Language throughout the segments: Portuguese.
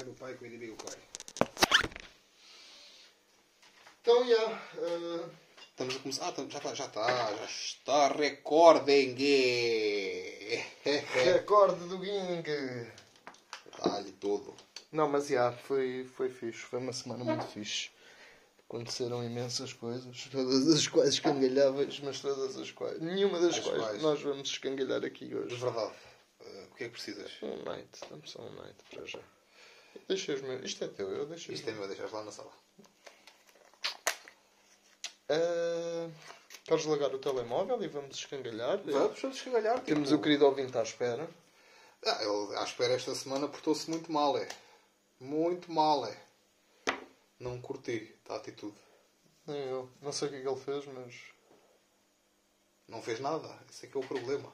Quero o pai que o pai. Então, já. Uh... Estamos a começar. Ah, já está, já está, já está. Recordem! Recorde do Ging! Dá-lhe tudo. Não, mas já, foi, foi fixe. Foi uma semana muito fixe. Aconteceram imensas coisas, todas as quais escangalháveis, mas todas as quais. Nenhuma das quais, quais? nós vamos escangalhar aqui hoje. De verdade. Uh, o que é que precisas? Um night, dá-me só um night para já. Deixa os meus. Isto é teu, eu deixo Isto é meu, deixas lá na sala. Uh, queres largar o telemóvel e vamos escangalhar? Vamos, vamos escangalhar. Tipo... Temos o querido ouvinte à espera. Ah, ele à espera esta semana portou-se muito mal, é. Muito mal, é. Não curti a atitude. Nem eu. Não sei o que é que ele fez, mas. Não fez nada. Esse é que é o problema.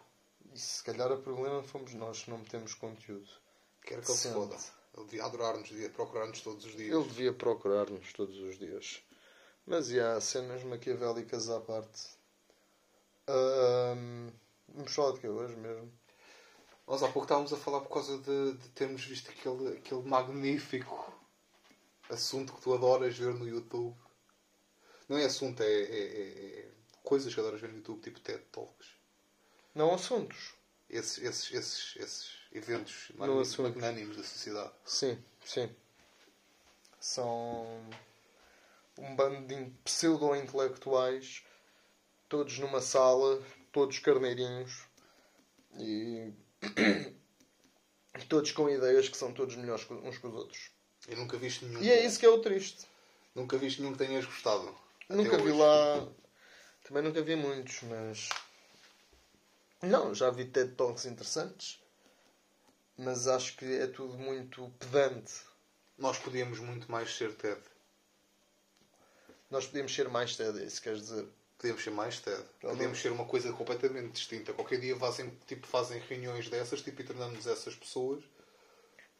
E se calhar o problema fomos nós que não metemos conteúdo. Quero que ele se foda. Ele devia adorar-nos, devia procurar-nos todos os dias. Ele devia procurar-nos todos os dias. Mas e há cenas maquiavélicas à parte. Um, vamos falar de que hoje mesmo? Nós há pouco estávamos a falar por causa de, de termos visto aquele, aquele magnífico assunto que tu adoras ver no YouTube. Não é assunto, é, é, é coisas que adoras ver no YouTube, tipo TED Talks. Não assuntos. Esses, esses, esses, esses eventos magnânimos da sociedade. Sim, sim. São um bando de pseudo-intelectuais, todos numa sala, todos carneirinhos e todos com ideias que são todos melhores uns que os outros. Eu nunca viste nenhum. E é isso que é o triste. Nunca viste nenhum que tenhas gostado. Nunca vi lá. Também nunca vi muitos, mas. Não, já vi TED Talks interessantes. Mas acho que é tudo muito pedante. Nós podíamos muito mais ser TED. Nós podíamos ser mais TED, é isso queres dizer? Podíamos ser mais TED. Podíamos ser uma coisa completamente distinta. Qualquer dia fazem, tipo, fazem reuniões dessas tipo, e treinamos essas pessoas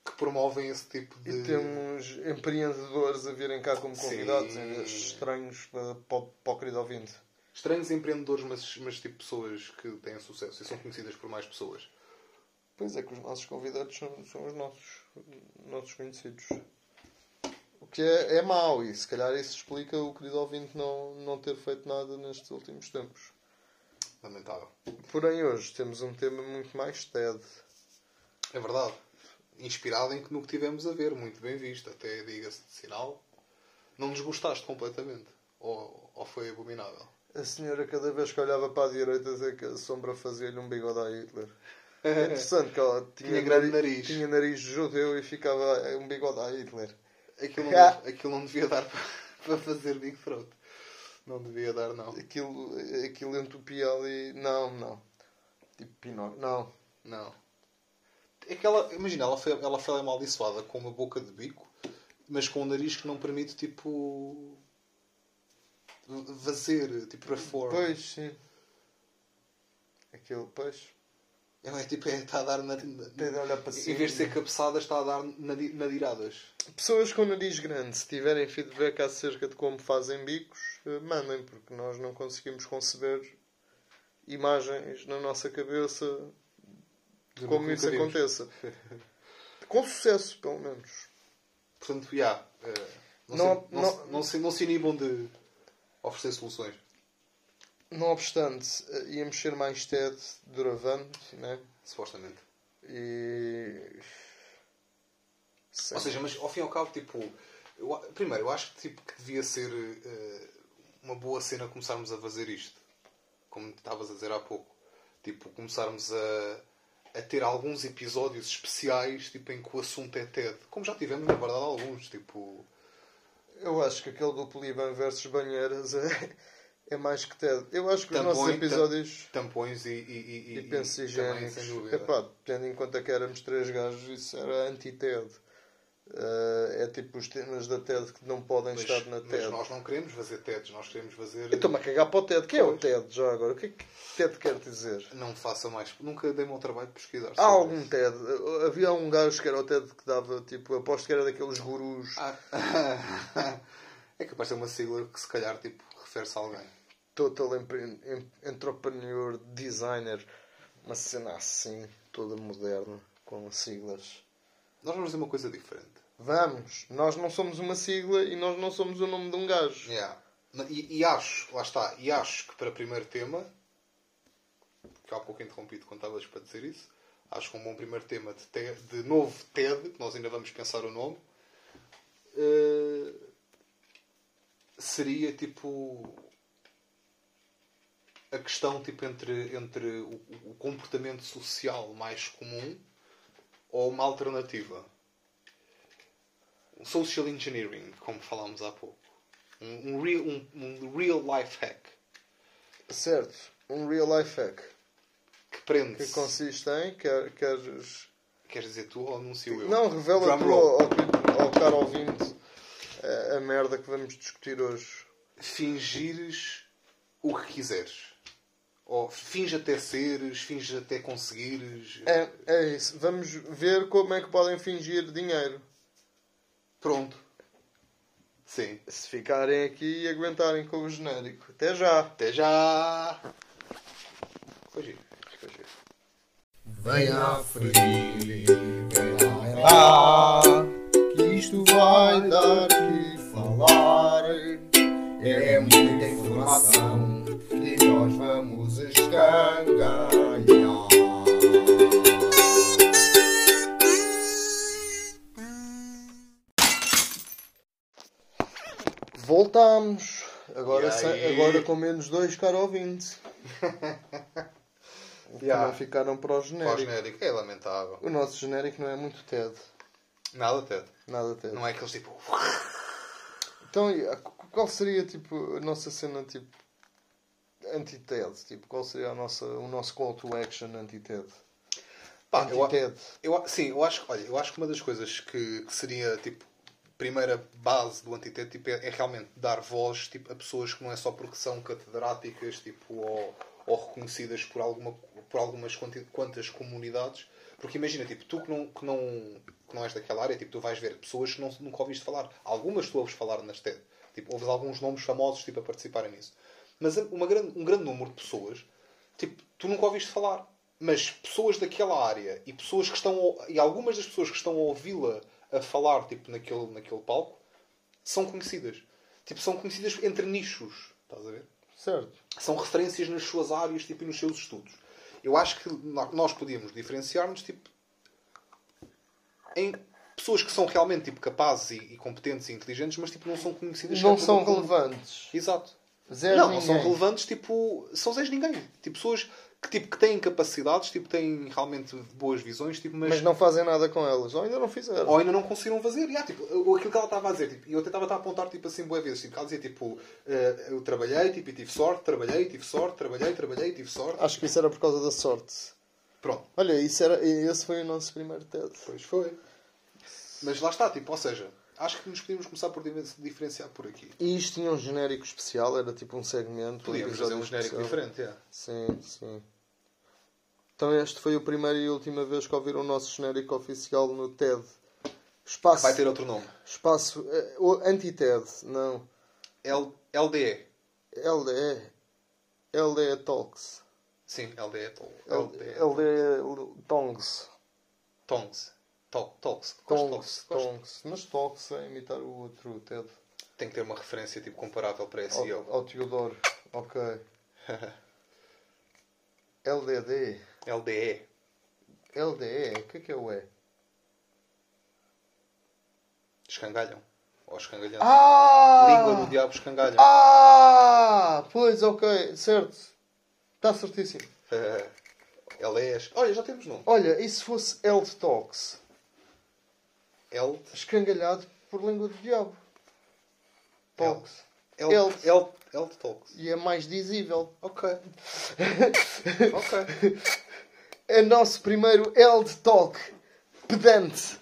que promovem esse tipo de. E temos empreendedores a virem cá como convidados, Sim. estranhos para, para, para o querido ouvinte. Estranhos empreendedores, mas, mas tipo pessoas que têm sucesso e são conhecidas por mais pessoas. Pois é que os nossos convidados são, são os nossos, nossos conhecidos. O que é, é mau e se calhar isso explica o querido ouvinte não, não ter feito nada nestes últimos tempos. Lamentável. Porém, hoje temos um tema muito mais TED. É verdade. Inspirado em que no que tivemos a ver, muito bem visto. Até diga-se de sinal. Não desgostaste completamente? Ou, ou foi abominável? A senhora, cada vez que olhava para a direita, dizia que a sombra fazia-lhe um bigode a Hitler. É interessante que ela tinha, tinha grande nariz, tinha nariz judeu e ficava um bigode a Hitler. Aquilo não, aquilo não devia dar para fazer Big Throat. Não devia dar, não. Aquilo, aquilo entupia ali. Não, não. Tipo Pinóquio. Não. Não. Aquela, imagina, ela foi, ela foi amaldiçoada com uma boca de bico, mas com um nariz que não permite, tipo. Vazer, tipo, para fora. Pois, sim. Aquilo, pois. É, tipo, é, está a dar na, Tem de olhar para Em vez de ser cabeçada, está a dar nadiradas. Pessoas com nariz grande, se tiverem feedback acerca de como fazem bicos, eh, mandem, porque nós não conseguimos conceber imagens na nossa cabeça de como isso aconteça. com sucesso, pelo menos. Portanto, já. Yeah, não, não, se, não, não, não, se, não se inibam de oferecer soluções. Não obstante, eh, íamos ser mais TED duravante, né? Supostamente. E. Ou seja, mas ao fim e ao cabo, tipo. Eu, primeiro, eu acho que, tipo, que devia ser uh, uma boa cena começarmos a fazer isto. Como estavas a dizer há pouco. Tipo, começarmos a, a ter alguns episódios especiais tipo, em que o assunto é TED. Como já tivemos, na verdade, alguns. Tipo. Eu acho que aquele do Poliban versus Banheiras é é mais que TED. Eu acho que Tampões, os nossos episódios. Tampões e, e, e, e pensos higiênicos. Epá, tendo em conta que éramos três gajos, isso era anti-TED. Uh, é tipo os temas da TED que não podem mas, estar na TED. Mas nós não queremos fazer TEDs, nós queremos fazer. Eu estou-me a cagar para o TED. Quem é o TED já agora? O que é que TED quer dizer? Não faça mais. Nunca dei-me ao trabalho de pesquisar. Há algum isso. TED. Havia um gajo que era o TED que dava, tipo, aposto que era daqueles gurus. Ah. é capaz de ser uma sigla que se calhar tipo, refere-se a alguém. Total Entrepreneur Designer, uma cena assim, toda moderna, com siglas. Nós vamos fazer uma coisa diferente. Vamos. Nós não somos uma sigla e nós não somos o nome de um gajo. Yeah. E, e acho, lá está, e acho que para primeiro tema, que há pouco interrompido quando estavas para dizer isso, acho que um bom primeiro tema de, TED, de novo TED, que nós ainda vamos pensar o nome, uh, seria tipo a questão tipo, entre, entre o, o, comportamento social mais comum ou uma alternativa. Social engineering, como falámos há pouco. Um, um, real, um, um real life hack. Certo, um real life hack. Que prende Que consiste em. Quer, queres. Queres dizer tu ou anuncio eu? Não, revela tu ao, ao, ao caro ouvinte a, a merda que vamos discutir hoje. Fingires o que quiseres. Ou finge até seres, finge até conseguires. É, é isso. Vamos ver como é que podem fingir dinheiro. Pronto. Sim. Se ficarem aqui e aguentarem com o genérico. Até já. Até já. Foi giro. Foi giro. Venha fugir, vem lá, que isto vai dar que falar. É muita informação nós vamos escangalhar. Voltámos. Agora, sem- agora com menos dois, caro ouvinte. Que Yeah. não ficaram para o Para o genérico. genérico. É lamentável. O nosso genérico não é muito TED. Nada, Ted. Nada TED. Não é aqueles tipo. Então, qual seria tipo a nossa cena tipo anti-TED? Tipo, qual seria a nossa, o nosso call to action anti-TED? Pá, eu, eu, sim, eu acho, que- olha, eu acho que uma das coisas que, que seria tipo primeira base do antitédio tipo, é, é realmente dar voz tipo, a pessoas que não é só porque são catedráticas tipo, ou, ou reconhecidas por, alguma, por algumas quantas comunidades. Porque imagina, tipo, tu que não, que, não, que não és daquela área, tipo, tu vais ver pessoas que não, nunca ouviste falar. Algumas tu ouves falar nas TED. Tipo, ouves alguns nomes famosos tipo, a participarem nisso. Mas uma grande, um grande número de pessoas, tipo, tu nunca ouviste falar. Mas pessoas daquela área e pessoas que estão e algumas das pessoas que estão a ouvi-la a falar tipo naquele naquele palco são conhecidas. Tipo, são conhecidas entre nichos, estás a ver? Certo. São referências nas suas áreas, tipo, e nos seus estudos. Eu acho que nós podíamos diferenciar-nos, tipo, em pessoas que são realmente, tipo, capazes e, competentes e inteligentes, mas, tipo, não são conhecidas. Não são relevantes. Exato. Zero não, não são ninguém. relevantes, tipo, são zés ninguém. Tipo, pessoas que, tipo, que têm capacidades, tipo, têm realmente boas visões, tipo, mas, Mas não fazem nada com elas. Ou ainda não fizeram. ou ainda não conseguiram fazer. E, ah, tipo, aquilo que ela estava a dizer, tipo, e eu até estava a apontar tipo, assim boas vezes. Tipo, ela dizia tipo, eh, eu trabalhei tipo, e tive sorte, trabalhei, tive sorte, trabalhei, trabalhei, tive sorte. Acho que isso era por causa da sorte. Pronto, Olha, isso era, esse foi o nosso primeiro TED. pois foi. Mas lá está, tipo, ou seja, acho que nos podíamos começar por diferenciar por aqui. E isto tinha um genérico especial, era tipo um segmento. Podíamos fazer um genérico especial. diferente, é. Sim, sim. Então este foi o primeiro e última vez que ouviram o nosso genérico oficial no TED. Espaço. Vai ter outro nome. Espaço. o Anti-TED, não. L, LDE. LDE. LDE Talks. Sim, LDE. LDE, LDE. Tongs. Tongs. Talks. Talks. Gosto. Tongs. Mas Talks é imitar o outro TED. Tem que ter uma referência tipo, comparável para SEO. Ao, ao Teodoro. Ok. LDD. LDE. LDE. O que é que é o E? Escangalham. Ou escangalhando. Ah! Língua do diabo escangalham. Ah! Pois, ok, certo. Está certíssimo. LEs. Olha, já temos nome. Olha, e se fosse Eld. Escangalhado por língua do diabo. Talks. L. Eld. L. L. Talks. E é mais dizível. Ok. ok. É nosso primeiro Eld Talk. Pedante.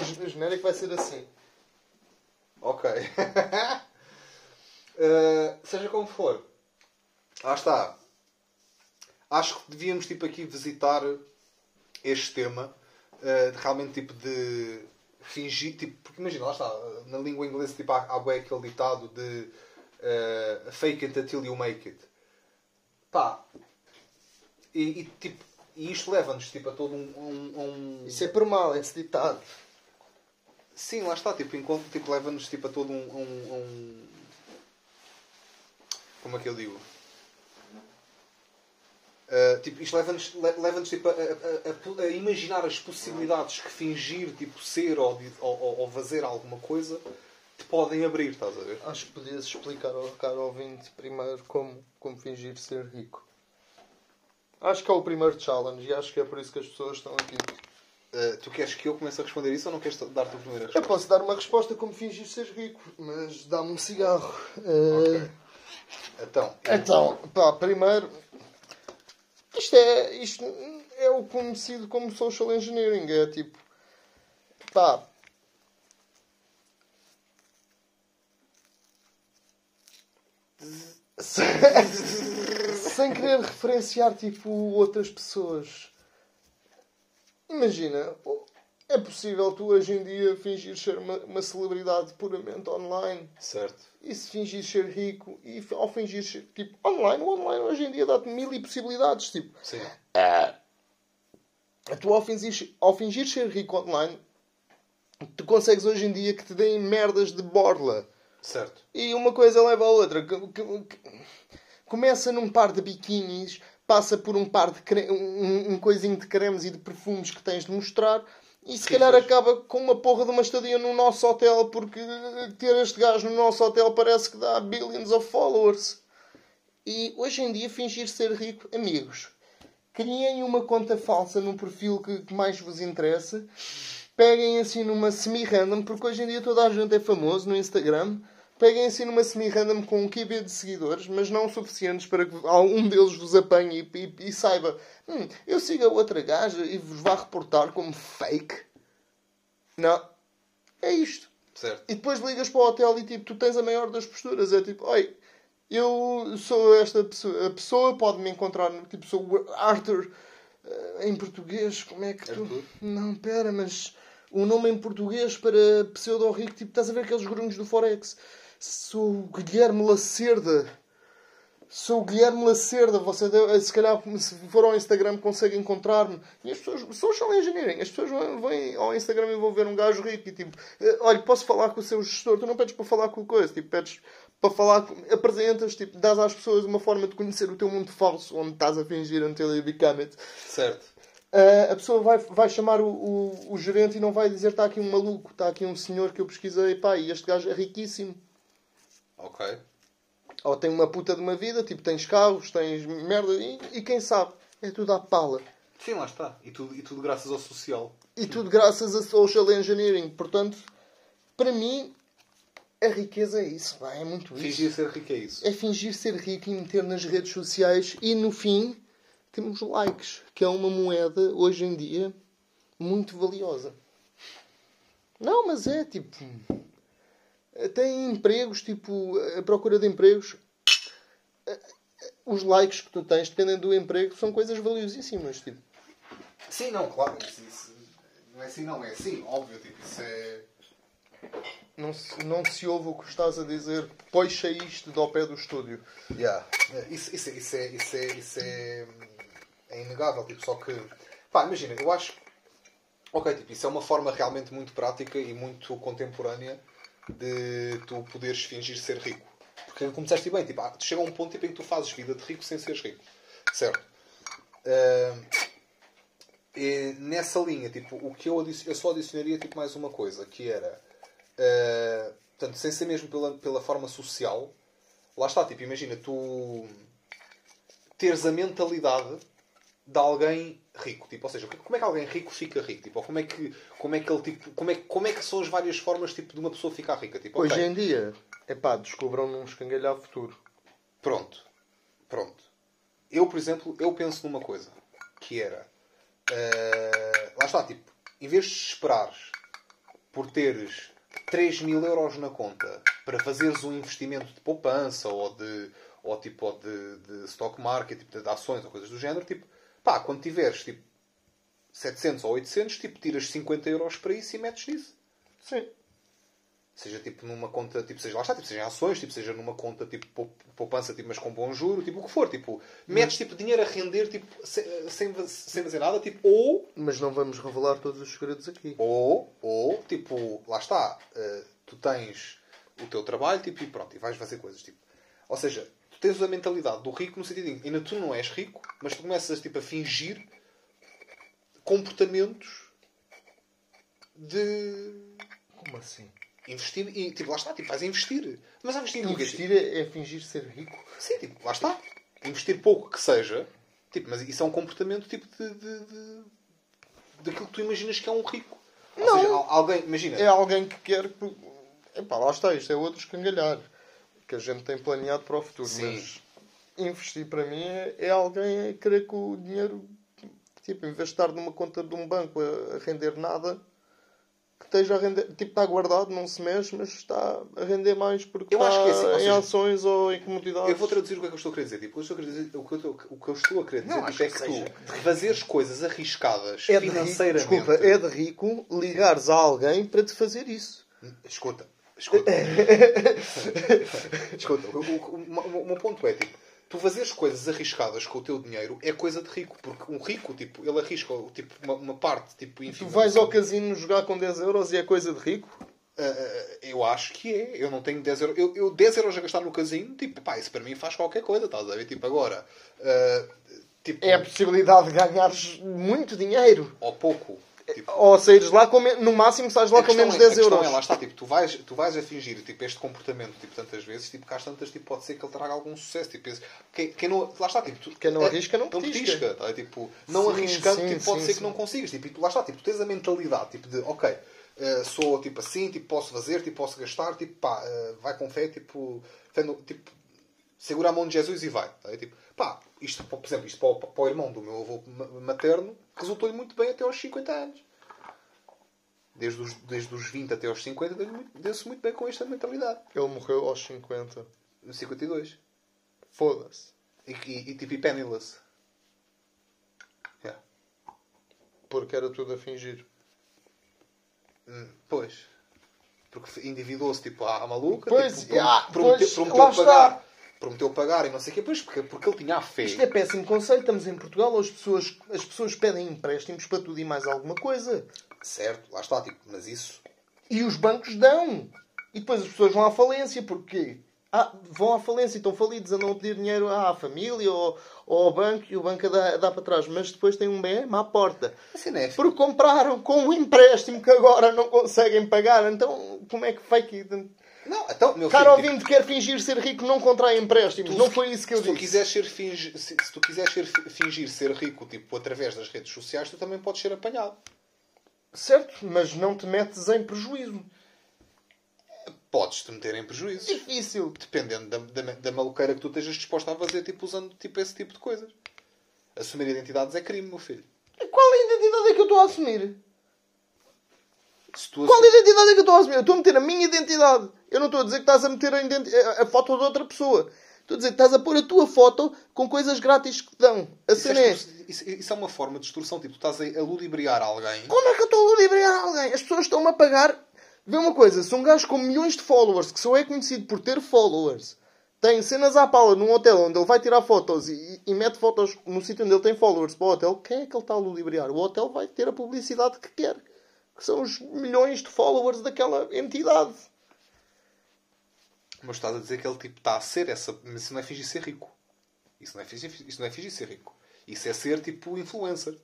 O genérico vai ser assim. Ok. Uh, seja como for. Lá está. Acho que devíamos tipo aqui visitar este tema. Uh, de realmente tipo de fingir. Tipo, porque imagina, lá está. Na língua inglesa tipo, há, há bué aquele ditado de uh, fake it until you make it. Pá. E, e, tipo, e isto leva-nos tipo, a todo um, um, um... Isso é por mal, esse ditado. Sim, lá está, tipo, enquanto tipo, leva-nos tipo, a todo um, um, um- Como é que eu digo? Uh, tipo, isto leva-nos le- leva-nos tipo, a, a- a- a imaginar as possibilidades que fingir tipo, ser ou, ou, ou- fazer alguma coisa te podem abrir, estás a ver? Acho que podias explicar ao caro ouvinte primeiro como, como fingir ser rico. Acho que é o primeiro challenge e acho que é por isso que as pessoas estão aqui. Uh, tu queres que eu comece a responder isso ou não queres dar-te a primeira Eu resposta? posso dar uma resposta como fingir ser rico, mas dá-me um cigarro. Eh, Ok. Então, Então, pá, primeiro, isto é, isto é o conhecido como social engineering. É tipo, pá, sem, querer referenciar tipo outras pessoas. Imagina, é possível tu hoje em dia fingir ser uma, uma celebridade puramente online certo. e se fingir ser rico e ao fingir ser tipo online, o online hoje em dia dá-te mil e possibilidades. Tipo, Sim. tu ao fingir, ao fingir ser rico online, tu consegues hoje em dia que te deem merdas de borla. Certo. E uma coisa leva à outra. Que- que- que- Começa num par de biquínis, passa por um par de cre... um, um coisinho de cremes e de perfumes que tens de mostrar. E se Sim, calhar pois. acaba com uma porra de uma estadia no nosso hotel, porque ter este gajo no nosso hotel parece que dá billions of followers. E hoje em dia fingir ser rico, amigos, criem uma conta falsa num perfil que, que mais vos interessa, peguem assim numa semi-random, porque hoje em dia toda a gente é famoso no Instagram, peguem assim numa semi-random com um QB de seguidores, mas não suficientes para que algum deles vos apanhe e, e- e saiba, hum, eu sigo a outra gaja e vos vá reportar como fake. Não. É isto. Certo. E depois ligas para o hotel e tipo, tu tens a maior das posturas. É tipo, oi, eu sou esta pessoa. A pessoa pode me encontrar, tipo, sou o Arthur eh, em português. Como é que tu. Arthur? Não, pera, mas o nome em português para pseudo-rico, tipo, estás a ver aqueles grunhos do Forex? Sou o Guilherme Lacerda. Sou o Guilherme Lacerda. Você deve- se calhar, se for ao Instagram, consegue encontrar-me. E as pessoas, social engineering, as pessoas vão, vão ao Instagram e vão ver um gajo rico e tipo, eh, olha, posso falar com o seu gestor? Tu não pedes para falar com o coisa, tipo, pedes para falar, apresentas, tipo, dás às pessoas uma forma de conhecer o teu mundo falso, onde estás a fingir until you become it. Certo. Uh, a pessoa vai, vai chamar o, o, o gerente e não vai dizer está aqui um maluco, está aqui um senhor que eu pesquisei, pá, e este gajo é riquíssimo. Ok. Ou tem uma puta de uma vida, tipo, tens carros, tens merda, e, e quem sabe? É tudo à pala. Sim, lá está. E tudo, e tudo graças ao social. E tudo graças a social engineering. Portanto, para mim, a riqueza é isso, pá, é muito isso. Fingir ser rico é isso. É fingir ser rico e meter nas redes sociais e no fim temos likes, que é uma moeda hoje em dia muito valiosa. Não, mas é tipo. Tem empregos, tipo, a procura de empregos. Os likes que tu tens, dependendo do emprego, são coisas valiosíssimas. Tipo. Sim, não, claro. Isso, isso- não é assim, não. É assim, óbvio. Tipo, isso é... Não, se, não se ouve o que estás a dizer, poixa isto do ao pé do estúdio. Yeah. Isso, isso, isso, é, isso, é, isso é, é inegável. Tipo, só que... Pá, imagina, eu acho... Ok, tipo, isso é uma forma realmente muito prática e muito contemporânea de tu poderes fingir ser rico. Porque como disseste bem, tipo, ah, chega a um ponto tipo, em que tu fazes vida de rico sem seres rico. Certo? E nessa linha, tipo, o que eu, eu só adicionaria tipo, mais uma coisa, que era... ah, portanto, sem ser mesmo pela, pela forma social, lá está, tipo, imagina, tu teres a mentalidade de alguém rico, tipo, ou seja, como é que alguém rico fica rico, tipo, ou como é que, como é que ele, tipo, como é, como é que são as várias formas, tipo, de uma pessoa ficar rica, tipo, Hoje ok, em dia, é pá, descobram num escangalhar futuro. pronto, pronto. Eu, por exemplo, eu penso numa coisa, que era, eh, lá está, tipo, em vez de esperares por teres 3 mil euros na conta para fazeres um investimento de poupança ou de, ou, tipo, ou de, de stock market, tipo, de ações ou coisas do género, tipo, pá, quando tiveres tipo 700 ou 800, tipo, tiras 50 euros para isso e metes nisso. Sim. Seja tipo numa conta, tipo, seja lá está, tipo, seja em ações, tipo, seja numa conta tipo pou- poupança, tipo, mas com bom juro, tipo o que for, tipo, metes tipo dinheiro a render tipo, sem, sem, sem fazer nada, tipo, ou Mas não vamos revelar todos os segredos aqui. ou, ou, tipo, lá está, eh, tu tens o teu trabalho, tipo, e pronto, e vais fazer coisas, tipo. Ou seja, tu tens a mentalidade do rico no sentido em que ainda tu não és rico, mas tu começas, tipo, a fingir comportamentos de Como assim? investir, e, tipo, lá está, tipo, vais investir. Mas a investir? Investir é, é fingir ser rico. Sim, tipo, lá está. Investir pouco que seja, tipo, mas isso é um comportamento, tipo, de... de, de daquilo que tu imaginas que é um rico. Ou Não. seja, al- alguém, imagina... É alguém que quer. que- Epá, lá está, isto é outro escangalhar. Que a gente tem planeado para o futuro. Sim. Mas investir para mim é, é alguém a querer que o dinheiro, tipo, em vez de estar numa conta de um banco a, a render nada, que esteja a render. Tipo, está guardado, não se mexe, mas está a render mais porque Eu está acho que é assim, ou em seja, ações ou em comunidades. Eu vou traduzir o que é que eu estou a querer dizer. Tipo, o, que eu estou a querer dizer o, que eu estou, o que eu estou a querer dizer Não, tipo, é que que, tu fazeres coisas arriscadas É de rico, financeiramente. desculpa, é de rico ligares a alguém para te fazer isso. Escuta, escuta. escuta, o, o- o- meu ponto é tipo. Tu fazeres coisas arriscadas com o teu dinheiro é coisa de rico, porque um rico, tipo, ele arrisca tipo, uma, uma parte, tipo, Tu ínfima. vais ao casino jogar com 10 euros e é coisa de rico? Ah, eu acho que é. Eu não tenho 10 euros. Eu, eu 10 euros a gastar no casino, tipo, pá, isso para mim faz qualquer coisa, estás a ver? Tipo, agora. ah, tipo, É a possibilidade de ganhares muito dinheiro. ou pouco. Tipo, Ou saíres lá com... No máximo sais lá com menos é- 10 a questão euros. É, lá está, tipo, tu vais, tu vais a fingir tipo, este comportamento tipo, tantas vezes, tipo, que às tantas tipo, pode ser que ele traga algum sucesso. Tipo, esse- quem, quem não, lá está, tipo, tu- Quem não é- arrisca, não petisca. tá? Tipo, não Sim, arriscando, sim, tipo, pode sim, ser que não consigas. Tipo, tu- lá está, tipo, tu tens a mentalidade tipo, de, ok, eh, sou tipo assim, tipo, posso fazer, tipo, posso gastar, tipo, pá, eh, vai com fé, tipo, no- tipo, segura a mão de Jesus e vai. Tá? E, tipo, pá, isto, por exemplo, isto para o, para o irmão do meu avô ma- materno resultou-lhe muito bem até aos 50 anos. Desde os, desde os 20 até aos 50 deu-se muito, bem com esta mentalidade. Ele morreu aos 50. No 52. Foda-se. E, e, e tipo, e penniless. Yeah. Porque era tudo a fingir. Hum, Pois. Porque endividou-se tipo à, à maluca. Pois, tipo, ah, prometeu, pois, prometeu pagar. está. Prometeu pagar e não sei o quê. Pois, porque, porque ele tinha a fé. Isto é péssimo conceito. Estamos em Portugal, as pessoas, as pessoas pedem empréstimos para tudo e mais alguma coisa. Certo, lá está. Tipo, mas isso... E os bancos dão. E depois as pessoas vão à falência. Porquê? Ah, vão à falência e estão falidos, andam a pedir dinheiro à família ou, ou ao banco e o banco dá, dá para trás. Mas depois tem um BM à porta. Assim é Porque compraram com um empréstimo que agora não conseguem pagar. Então, como é que vai que... Não, então, meu Cara filho, ouvinte quer fingir ser rico, não contrai empréstimos. Tu, não foi isso que eu se tu disse. quiseres ser fingi- se, se tu quiseres ser, fi- fingir ser rico tipo, através das redes sociais, tu também podes ser apanhado. Certo, mas não te metes em prejuízo. Podes-te meter em prejuízo. Difícil. Dependendo da, da, da maluqueira que tu estejas disposto a fazer, tipo, usando tipo, esse tipo de coisas. Assumir identidades é crime, meu filho. Qual a identidade é que eu estou a assumir? Se tu Qual identidade é que eu estou a assumir? Eu estou a meter a minha identidade. Eu não estou a dizer que estás a meter a, a- a foto de outra pessoa. Estou a dizer que estás a pôr a tua foto com coisas grátis que te dão. A isso, cena é é... isso, isso é uma forma de extorsão. Tipo, tu estás a, a ludibriar alguém. Como é que eu estou a ludibriar alguém? As pessoas estão-me a pagar... Vê uma coisa, se um gajo com milhões de followers, que só é conhecido por ter followers, tem cenas à pala num hotel onde ele vai tirar fotos e, e mete fotos no sítio onde ele tem followers para o hotel, quem é que ele está a ludibriar? O hotel vai ter a publicidade que quer. Que são os milhões de followers daquela entidade. Mas estás a dizer que ele tipo, está a ser essa. Mas isso não é fingir ser rico. Isso não é fingir, isso não é fingir ser rico. Isso é ser tipo influencer.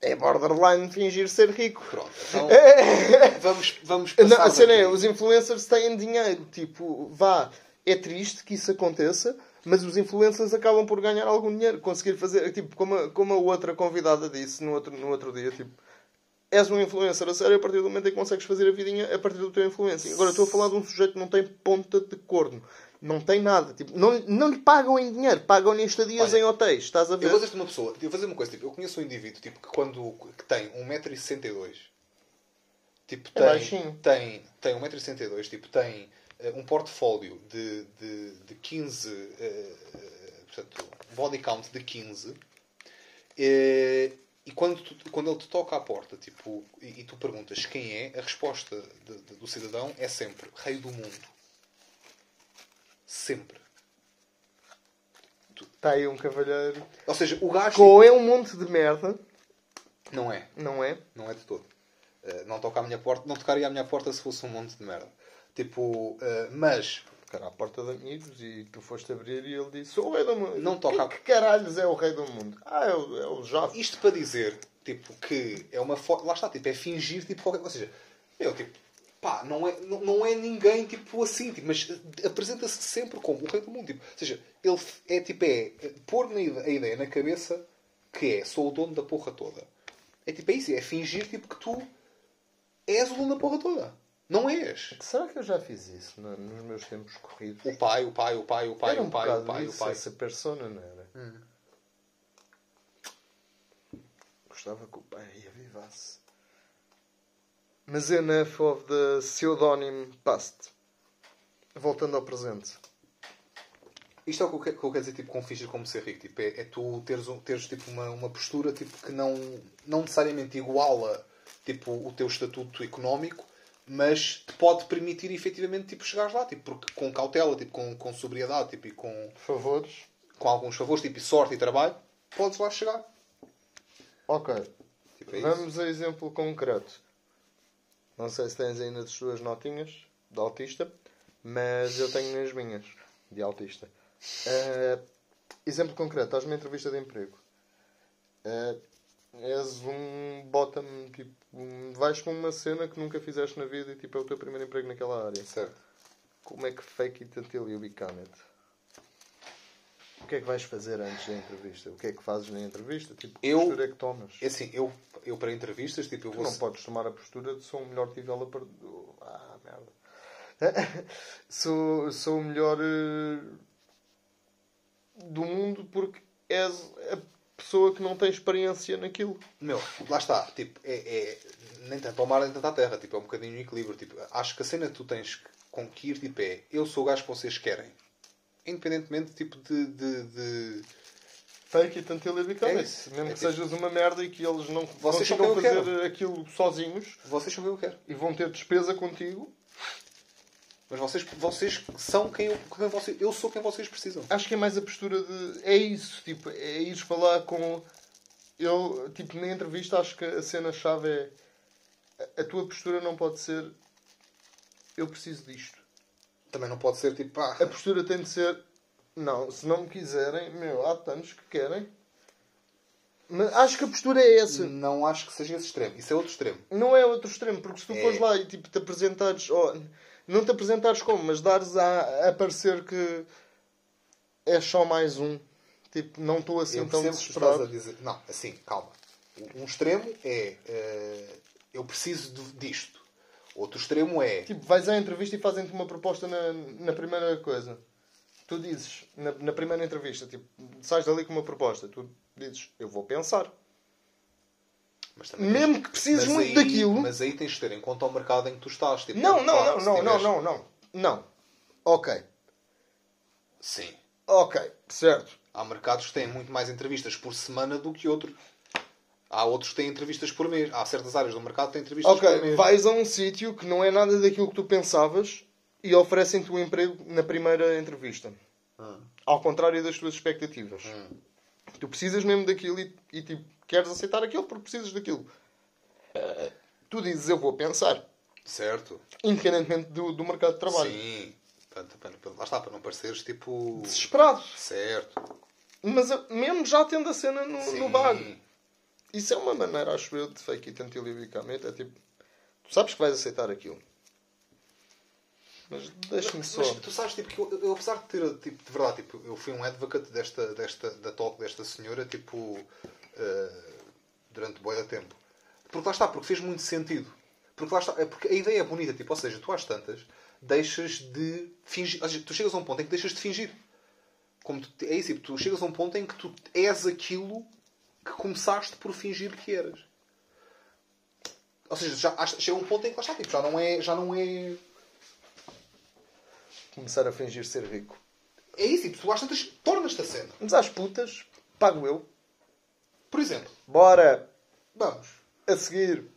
É borderline fingir ser rico. Pronto. Então vamos, vamos passar. Não, a cena é, os influencers têm dinheiro. Tipo, vá, é triste que isso aconteça, mas os influencers acabam por ganhar algum dinheiro. Conseguir fazer, tipo, como a, como a outra convidada disse no outro, no outro dia, tipo, és um influencer a sério a partir do momento em que consegues fazer a vidinha a partir do teu influencer. Agora estou a falar de um sujeito que não tem ponta de corno. Não tem nada. Tipo, não, não lhe pagam em dinheiro, pagam-lhe em estadias Olha, em hotéis. Estás a Eu ver? vou dizer-te uma pessoa, eu vou fazer uma coisa, tipo, eu conheço um indivíduo tipo, que quando que tem 1,62m, tipo, É tem, baixinho. tem, tem 1,62m, tipo, tem eh, um portfólio de, de, de 15, eh, eh, portanto, body count de 15, eh, E quando, tu- quando ele te toca à porta tipo, e, e tu perguntas quem é, a resposta de- de- do cidadão é sempre rei do mundo. Sempre. Está aí um cavalheiro. Ou seja, o gajo. Com é um monte de merda, Não é. não é? Não é de todo. Uh, não toca à minha porta. Não tocaria à minha porta se fosse um monte de merda. Tipo, uh, mas. Cara, à porta de amigos e tu foste abrir e ele disse: Sou o rei do mundo. Não toca- Que, que caralhos é o rei do mundo? Ah, é o, é o Jafo. Isto para dizer, tipo, que é uma forma. Lá está, tipo, é fingir, tipo, qualquer coisa. Ou seja, eu, tipo, pá, não é, não, não é ninguém, tipo, assim, tipo, mas apresenta-se sempre como o rei do mundo. Tipo, ou seja, ele é, tipo, é pôr a ideia na cabeça que é, sou o dono da porra toda. É tipo, é isso, é fingir, tipo, que tu és o dono da porra toda. Não és. Será que eu já fiz isso no- nos meus tempos corridos? O pai, o pai, o pai, o pai, era um o pai, o pai, o isso, pai. essa persona, não era? Gostava que o pai avivasse. Mas enough of the pseudonym past. Voltando ao presente. Isto é o que eu quero, que eu quero dizer tipo, com fingir como ser rico. Tipo, é, é tu teres, um- teres tipo, uma, uma postura tipo, que não, não necessariamente iguala tipo, o teu estatuto económico, mas te pode permitir efetivamente tipo, chegares lá. Tipo, porque com cautela, tipo, com, com sobriedade tipo, e com, Favores. com alguns favores, tipo, e sorte e trabalho, podes lá chegar. Ok. Tipo, é isso. Vamos a exemplo concreto. Não sei se tens aí nas tuas notinhas de autista, mas eu tenho nas minhas de autista. Eh, exemplo concreto, estás numa entrevista de emprego. Eh, és um bottom, tipo, um, vais para uma cena que nunca fizeste na vida e tipo, é o teu primeiro emprego naquela área. Certo. Como é que fake it until you become it? O que é que vais fazer antes da entrevista? O que é que fazes na entrevista? Tipo, que Eu- postura é que tomas? É assim, eu, eu para entrevistas, tipo, eu Tu vou... não podes tomar a postura de sou o melhor developer do... Ah, merda. sou, sou o melhor eh, do mundo porque és a pessoa que não tem experiência naquilo. Meu, lá está, tipo, é, é nem tanto ao mar nem tanto à terra, tipo, é um bocadinho o equilíbrio. Tipo, acho que a cena que tu tens que- com que ir, tipo, é eu sou o gajo que vocês querem. Independentemente, tipo, de. de, de- Fake it until you become É it. isso. Mesmo É que tipo- sejas uma merda e que eles não Vocês eu fazer aquilo sozinhos Vocês são quem eu quero. e vão ter despesa contigo. Mas vocês, vocês são quem eu. Quem vocês, eu sou quem vocês precisam. Acho que é mais a postura de. É isso, tipo, é ir falar com. Eu, tipo, na entrevista acho que a cena-chave é. a- A tua postura não pode ser. Eu preciso disto. Também não pode ser tipo. Ah, A postura tem de ser. Não, se não me quiserem, meu, há tantos que querem. Mas acho que a postura é essa. não acho que seja esse extremo. Isso é outro extremo. Não é outro extremo, porque se tu É. fores lá e tipo, te apresentares. ó, não te apresentares como, mas dares a, a parecer que és só mais um. Tipo, não estou assim eu tão percebo o que tu estás a desesperado. dizer. Não, assim, calma. Um extremo é. eh, eu preciso de- disto. Outro extremo é. Tipo, vais à entrevista e fazem-te uma proposta na, na primeira coisa. Tu dizes, na, na primeira entrevista, tipo, sais dali com uma proposta. Tu dizes, eu vou pensar. Mesmo que precises muito daquilo. Mas aí tens de ter em conta o mercado em que tu estás. Tipo, Não, não, não, não, não, não, não. Não. Ok. Sim. Ok. Certo. Há mercados que têm muito mais entrevistas por semana do que outros. Há outros que têm entrevistas por mês. Há certas áreas do mercado que têm entrevistas por Ok, mês. vais a um sítio que não é nada daquilo que tu pensavas e oferecem-te o emprego na primeira entrevista. Hum, Ao contrário das tuas expectativas. hum. Tu precisas mesmo daquilo e, e, tipo, queres aceitar aquilo porque precisas daquilo. Eh, tu dizes, eu vou pensar. Certo. Independentemente do, do mercado de trabalho. Sim. Portanto, para- lá está, para não pareceres tipo. Desesperado. Certo. Mas eh, mesmo já tendo a cena no, Sim. no bag. Isso é uma maneira, acho eu, de fake it until you become it. É tipo, tu sabes que vais aceitar aquilo. Mas deixa-me só. mas tu sabes, tipo, que eu, eu, apesar de ter, tipo, de verdade, tipo, eu fui um advocate desta, desta, da talk desta senhora, tipo, eh, durante boa tempo. Porque lá está, porque fez muito sentido. Porque lá está, é porque a ideia é bonita, tipo, ou seja, tu às tantas deixas de fingir, ou seja, tu chegas a um ponto em que deixas de fingir. Como tu, é isso, tipo, tu chegas a um ponto em que tu és aquilo que começaste por fingir que eras. Ou seja, já, chega a um ponto em que lá está, tipo, já não é, já não é Começar a fingir ser rico. É isso, tipo, tu às tantas tornas-te a cena. Mas às putas, pago eu. Por exemplo, Bora! Vamos. A seguir, se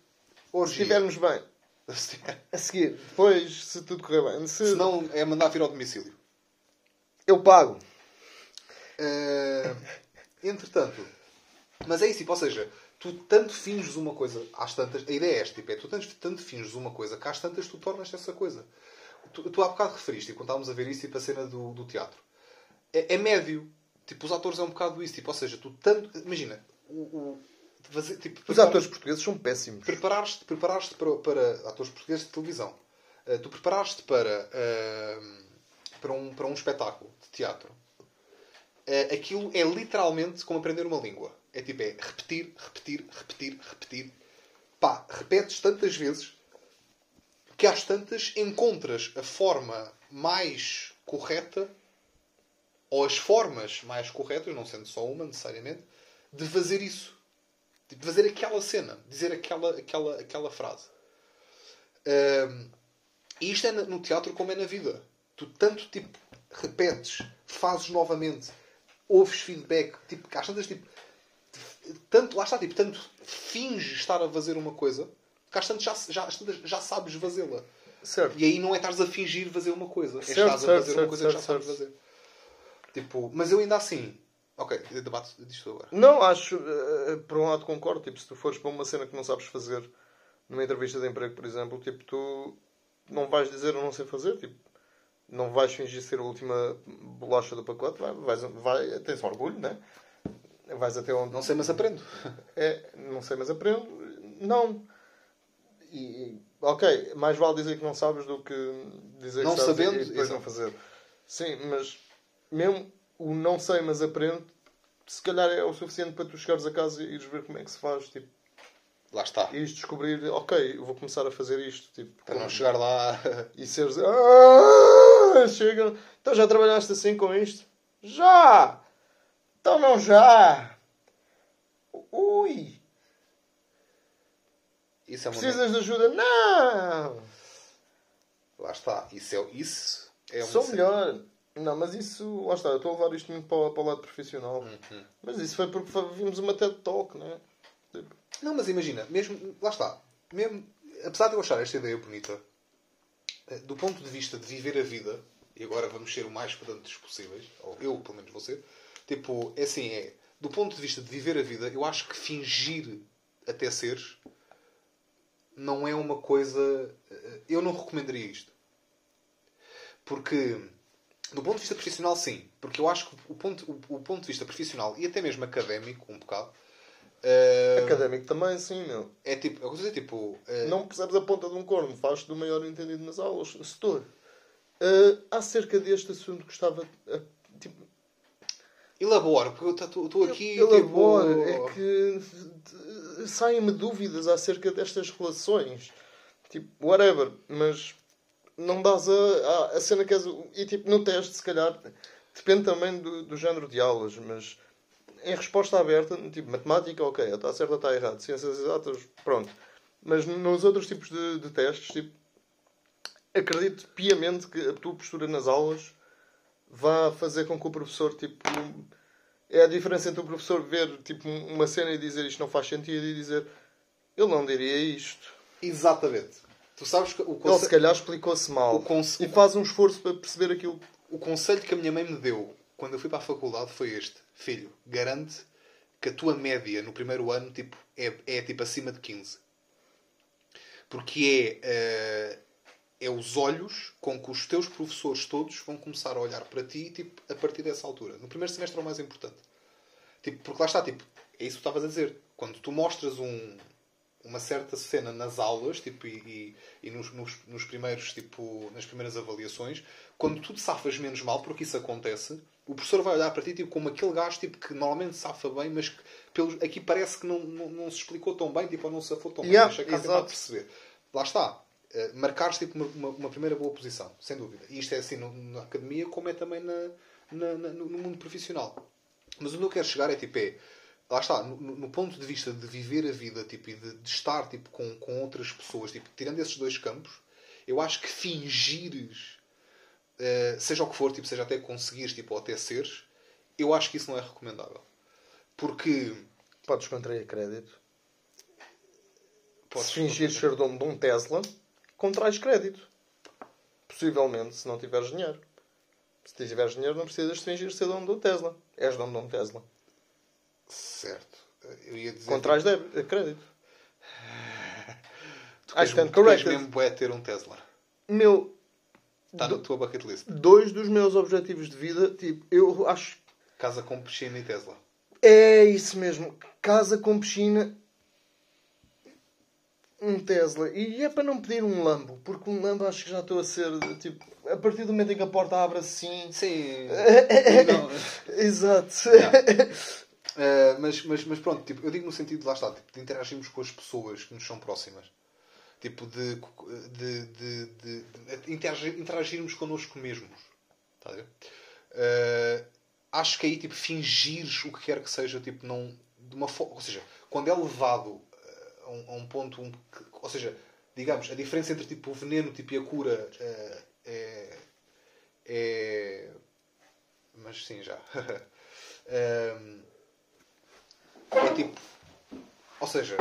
Orgia. estivermos bem, a seguir, depois, se tudo correr bem, se Se não, é mandar vir ao domicílio. eu pago. Eh, entretanto, mas é isso, tipo, ou seja, tu tanto finges uma coisa, às tantas, a ideia é esta, tipo, é tu tanto, tanto finges uma coisa que às tantas tu tornas essa coisa. Tu, tu há bocado referiste, quando estávamos a ver isso, tipo, a cena do, do teatro. É, é médio. Tipo, os atores é um bocado isso, tipo, ou seja, tu tanto. Imagina, o, o- fazer, tipo, Os atores portugueses são péssimos. preparares-te preparares para, para atores portugueses de televisão. Uh, tu preparares-te para, uh, para, um, para um espetáculo de teatro. Uh, aquilo é literalmente como aprender uma língua. É tipo, é repetir, repetir, repetir, repetir. Pá, repetes tantas vezes que às tantas encontras a forma mais correta ou as formas mais corretas, não sendo só uma necessariamente, de fazer isso. Tipo, fazer aquela cena, dizer aquela, aquela, aquela frase. Ahm, e isto é no teatro como é na vida. Tu tanto tipo repetes, fazes novamente, ouves feedback, tipo, às tantas tipo. Tanto, lá está, tipo, tanto finges estar a fazer uma coisa que às tantas já, já, às tantas já sabes fazê-la. Certo. E aí não é estares a fingir fazer uma coisa, é Certo, estás a fazer certo, uma coisa que já sabes fazer. Tipo, mas eu ainda assim. Ok, debate disto agora. Não, acho, eh, por um lado concordo, tipo, se tu fores para uma cena que não sabes fazer numa entrevista de emprego, por exemplo, tipo, tu não vais dizer eu não sei fazer, tipo, não vais fingir ser a última bolacha do pacote, vai, vais, vai, tens orgulho, né? Vais até onde Não sei, mas aprendo. é, não sei, mas aprendo. Não. E, ok, mais vale dizer que não sabes do que dizer Não que sabes sabendo, e depois exato. não fazer. Sim, mas mesmo o não sei, mas aprendo, se calhar é o suficiente para tu chegares a casa e ires ver como é que se faz. Tipo, Lá está. e descobrir, ok, vou começar a fazer isto. Tipo, Para não como- chegar lá. e seres. Ah, chega. Então já trabalhaste assim com isto? Já! Então não já! Ui! Isso é. Precisas de ajuda? Não! Lá está. Isso é, isso é uma Sou melhor. Não, mas isso. Lá está, eu estou a levar isto muito para, o- para o lado profissional. Uhum. Mas isso foi porque vimos uma TED Talk, não é? Tipo, Não, mas imagina, mesmo. Lá está. Mesmo, apesar de eu achar esta ideia bonita, eh, do ponto de vista de viver a vida, e agora vamos ser o mais pedantes possíveis, ou eu pelo menos vou ser, tipo, é assim, é. Do ponto de vista de viver a vida, eu acho que fingir até seres não é uma coisa. eh, Eu não recomendaria isto. Porque, do ponto de vista profissional, sim. Porque eu acho que o ponto, o, o ponto de vista profissional e até mesmo académico, um bocado, eh, Académico também, sim, meu. é tipo, vou dizer, tipo, eh, Não percebes a ponta de um corno, faz do maior entendido nas aulas. Setor, uh, acerca deste assunto gostava. Uh, tipo, elabora, porque eu estou aqui. elabora, tipo, é que uh, saem-me dúvidas acerca destas relações. Tipo, whatever, mas não dás a, a, a cena que és. E tipo, no teste, se calhar, depende também do, do género de aulas, mas em resposta aberta, tipo, matemática, ok, está certo ou está errado, ciências exatas, pronto. Mas nos outros tipos de, de testes, tipo, acredito piamente que a tua postura nas aulas vá fazer com que o professor, tipo, é a diferença entre o professor ver, tipo, uma cena e dizer isto não faz sentido e dizer ele não diria isto. Exatamente. Tu sabes que o, Ele conce... se calhar explicou-se mal O conce- e faz um esforço para perceber aquilo. o conselho que a minha mãe me deu quando eu fui para a faculdade foi este: Filho, garante que a tua média no primeiro ano tipo, é, é tipo acima de 15. Porque é, eh, é os olhos com que os teus professores todos vão começar a olhar para ti tipo, a partir dessa altura. No primeiro semestre é o mais importante. Tipo, porque lá está, tipo, é isso que tu estavas a dizer. Quando tu mostras um, uma certa cena nas aulas tipo, e, e, e nos, nos, nos primeiros, tipo, nas primeiras avaliações, quando tu te safas menos mal, porque isso acontece, o professor vai olhar para ti tipo, como aquele gajo tipo, que normalmente safa bem, mas que pelos, aqui parece que não, não, não se explicou tão bem tipo, ou não se safou tão Yeah, bem. Deixa cá tentar exato. perceber. Lá está. Uh, marcares tipo, uma, uma, primeira boa posição, sem dúvida. E isto é assim no- na academia, como é também na, na- na- no, mundo profissional. Mas onde eu quero chegar é tipo, é, lá está, no, no- ponto de vista de viver a vida tipo, e de, de estar tipo, com, com outras pessoas, tipo, tirando esses dois campos, eu acho que fingires, eh, seja o que for, tipo, seja até conseguires tipo, ou até seres, eu acho que isso não é recomendável. Porque Podes contrair crédito. se fingir ser dono de um Tesla, contrais crédito. Possivelmente, se não tiveres dinheiro. Se tiveres dinheiro, não precisas fingir ser dono de um Tesla. És dono de um Tesla. Certo. Eu ia dizer. Contrais débito, crédito. Tu I stand tu corrected. mesmo bué ter um Tesla. Meu, Está na tua bucket list. dois dos meus objetivos de vida, tipo, eu acho Casa com piscina e Tesla. É isso mesmo. Casa com piscina. Um Tesla. E é para não pedir um Lambo. Porque um Lambo acho que já estou a ser. Tipo, a partir do momento em que a porta abre assim. Sim. Exato. Uh, mas, mas, mas pronto, tipo, eu digo no sentido, lá está, tipo, de interagirmos com as pessoas que nos são próximas. Tipo, de, de, de, de- de interagir, interagirmos connosco mesmos. Ver? Uh, acho que aí, tipo, fingires o que quer que seja, tipo, não... De uma fo- ou seja, quando é levado a um, a um ponto... um que- ou seja, digamos, a diferença entre, tipo, o veneno tipo, e a cura uh, é... é... Mas sim, já. Um, é tipo. Ou seja,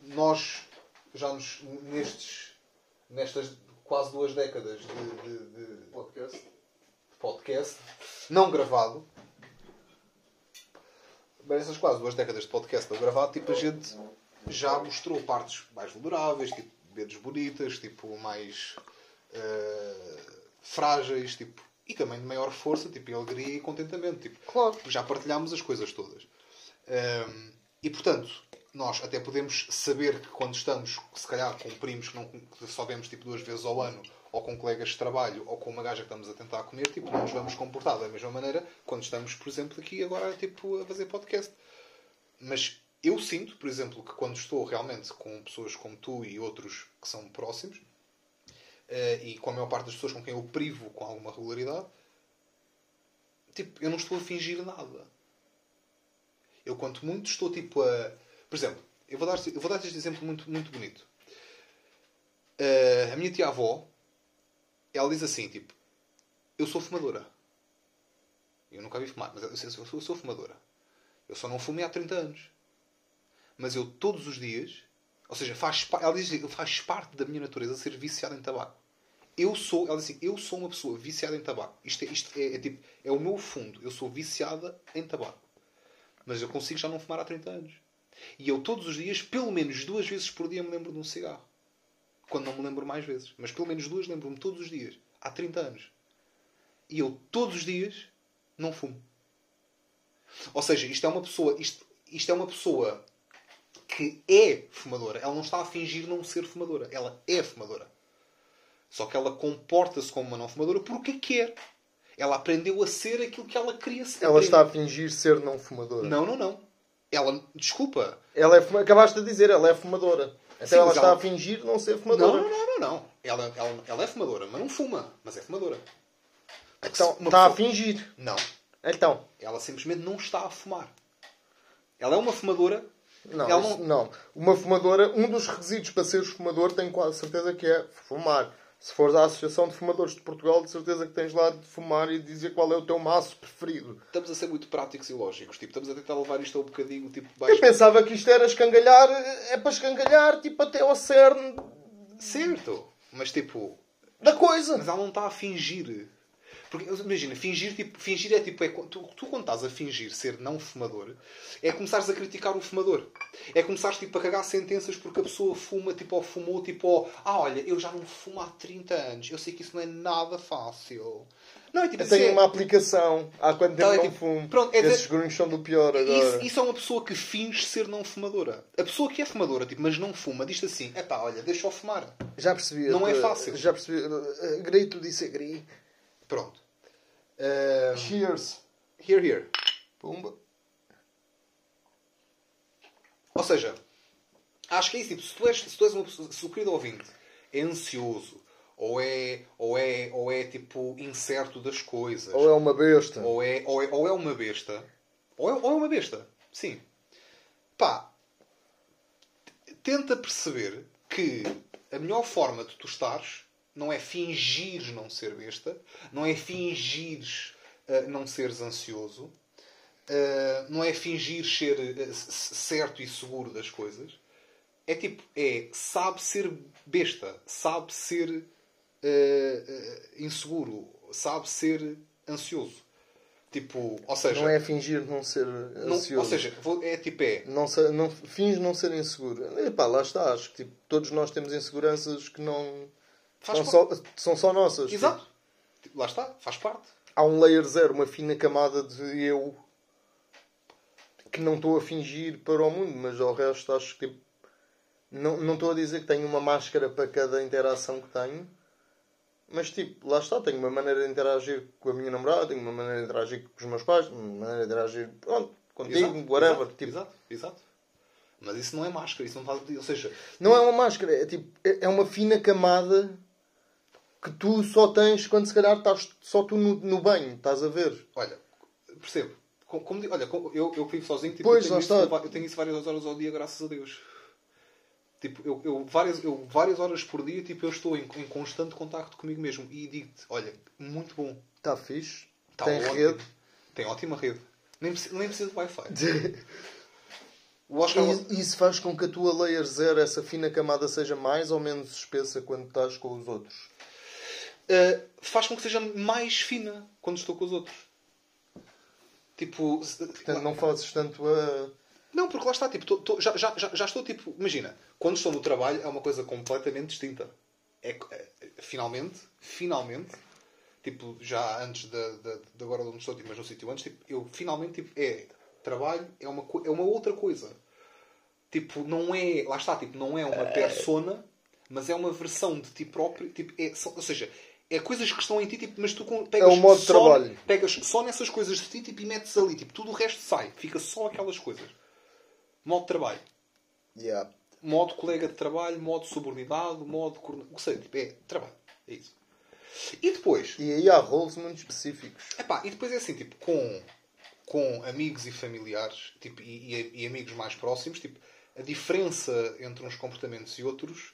nós já nos, nestes, nestas quase duas décadas de, de- de Podcast. podcast, não gravado, mas essas quase duas décadas de podcast não gravado, tipo, a gente já mostrou partes mais vulneráveis, tipo, dedos bonitas, tipo, mais eh, frágeis, tipo, e também de maior força, tipo, alegria e contentamento, tipo, Claro. já partilhámos as coisas todas. Hum, e portanto, nós até podemos saber que quando estamos, se calhar, com primos que, não, que só vemos tipo duas vezes ao ano, ou com colegas de trabalho, ou com uma gaja que estamos a tentar comer, tipo, não nos vamos comportar da mesma maneira quando estamos, por exemplo, aqui agora tipo, a fazer podcast. Mas eu sinto, por exemplo, que quando estou realmente com pessoas como tu e outros que são próximos, eh, e com a maior parte das pessoas com quem eu privo com alguma regularidade, tipo, eu não estou a fingir nada. Eu, quanto muito, estou tipo a. Por exemplo, eu vou dar, eu vou dar este exemplo muito, muito bonito. Eh, a minha tia-avó, ela diz assim: tipo, eu sou fumadora. Eu nunca vi fumar, mas eu, eu, sou, eu sou fumadora. Eu só não fumei há 30 anos. Mas eu, todos os dias, ou seja, faz, ela diz assim, faz parte da minha natureza ser viciada em tabaco. Eu sou, ela diz assim, eu sou uma pessoa viciada em tabaco. Isto é, isto é, é tipo, é o meu fundo. Eu sou viciada em tabaco. Mas eu consigo já não fumar há 30 anos. E eu todos os dias, pelo menos duas vezes por dia, me lembro de um cigarro. Quando não me lembro mais vezes. Mas pelo menos duas lembro-me todos os dias. Há 30 anos. E eu todos os dias não fumo. Ou seja, isto é uma pessoa, isto, isto é uma pessoa que é fumadora. Ela não está a fingir não ser fumadora. Ela é fumadora. Só que ela comporta-se como uma não fumadora porque quer. Ela aprendeu a ser aquilo que ela queria ser. Ela está a fingir ser não fumadora. Não, não, não. Ela, desculpa. Ela é fuma... Acabaste de dizer, ela é fumadora. Então Sim, ela está ela- a fingir não ser Não, fumadora. não, não, não, não. Ela, ela, ela é fumadora, mas não fuma. Mas é fumadora. Então, está a pessoa- fingir. Não. Então, Ela simplesmente não está a fumar. Ela é uma fumadora. Não, Ela isso- não- não. Uma fumadora, um dos requisitos para seres fumador, tenho quase certeza que é fumar. Se fores à Associação de Fumadores de Portugal, de certeza que tens lá de fumar e dizer qual é o teu maço preferido. Estamos a ser muito práticos e lógicos. Tipo, estamos a tentar levar isto a um bocadinho tipo, Eu baixo. pensava que isto era escangalhar, é para escangalhar, tipo, até ao cerne Certo. Mas tipo, da coisa. Mas ela não está a fingir. Porque, imagina, fingir, tipo, fingir é tipo. É, tu, tu, quando estás a fingir ser não fumador, é começares a criticar o fumador. É começares tipo, a cagar sentenças porque a pessoa fuma, tipo, ou fumou, tipo, ou, ah, olha, eu já não fumo há 30 anos, eu sei que isso não é nada fácil. Não, é tipo, Eu tenho é- uma aplicação. Há quanto tempo Então é não tipo, fumo? pronto, é Esses dizer- grunhos são do pior agora. Isso, isso é uma pessoa que finge ser não fumadora. A pessoa que é fumadora, tipo, mas não fuma, diz assim: é pá, olha, deixa-o fumar. Já percebi. Não é eh, fácil. Já percebi. eh, Grito disse gri. Pronto. Ah, Cheers. here, here. Pumba. Ou seja, acho que é isso. Tipo, se tu és, se tu és uma pessoa, se o querido ouvinte é ansioso, ou é, ou é, ou é tipo incerto das coisas, Ou é uma besta. ou é, ou é, ou é uma besta, ou é, ou é uma besta, sim. Pá, tenta perceber que a melhor forma de tu estares não é fingir não ser besta, não é fingir não seres ansioso, uh, não é fingir ser uh, certo e seguro das coisas. é tipo, é, sabe ser besta, sabe ser inseguro, sabe ser ansioso. Tipo, ou seja, Não é fingir não ser não- ansioso. ou seja, é tipo, é, não, não finge não ser inseguro. Epá, lá está. Acho que tipo, todos nós temos inseguranças que não Faz são só, são só nossas. exato. Tipo, lá está, faz parte. Há um layer zero, uma fina camada de eu que não estou a fingir para o mundo, mas ao resto acho que tipo, não, não estou a dizer que tenho uma máscara para cada interação que tenho. Mas tipo, lá está, tenho uma maneira de interagir com a minha namorada, tenho uma maneira de interagir com os meus pais, uma maneira de interagir pronto, contigo, Exato, whatever. Exato, tipo, exato, exato. Mas isso não é máscara, isso não está. Ou seja, Não é uma máscara, é tipo, é é uma fina camada que tu só tens quando se calhar estás só tu no, no banho, estás a ver? olha, percebo. Como, como olha, como eu, eu vivo sozinho, tipo, Pois, eu, tenho isso, eu tenho isso várias horas ao dia, graças a Deus. Tipo, eu, eu, várias, eu várias horas por dia, tipo, eu estou em, em constante contacto comigo mesmo e digo-te, olha, muito bom. Está Tá fixe, Está tem ótimo. rede. Tem ótima rede. Nem precisa, nem precisa de Wi-Fi. Oscar, E isso faz com que a tua layer zero, essa fina camada, seja mais ou menos espessa quando estás com os outros. Uh, faz com que seja mais fina quando estou com os outros. Tipo, Portanto, não fazes tanto a. não, porque lá está, tipo, tô- tô- já, já, já, já estou tipo, imagina, quando estou no trabalho é uma coisa completamente distinta. É, é, finalmente, finalmente, tipo, já antes de, de, de agora onde estou, tipo, mas no sítio antes, tipo, eu finalmente, tipo, é, trabalho é uma, é uma outra coisa. Tipo, não é, lá está, tipo, não é uma persona, mas é uma versão de ti próprio, tipo, é, ou seja, é coisas que estão em ti, tipo, mas tu com- pegas É o modo de só, trabalho. pegas só nessas coisas de ti tipo, e metes ali, tipo, tudo o resto sai, fica só aquelas coisas. Modo de trabalho, Yeah. modo colega de trabalho, modo subordinado, modo o que seja, tipo, é trabalho, é isso. E depois, E aí há roles muito específicos. Epá, e depois é assim, tipo, com, com amigos e familiares tipo, e, e- e amigos mais próximos, tipo, a diferença entre uns comportamentos e outros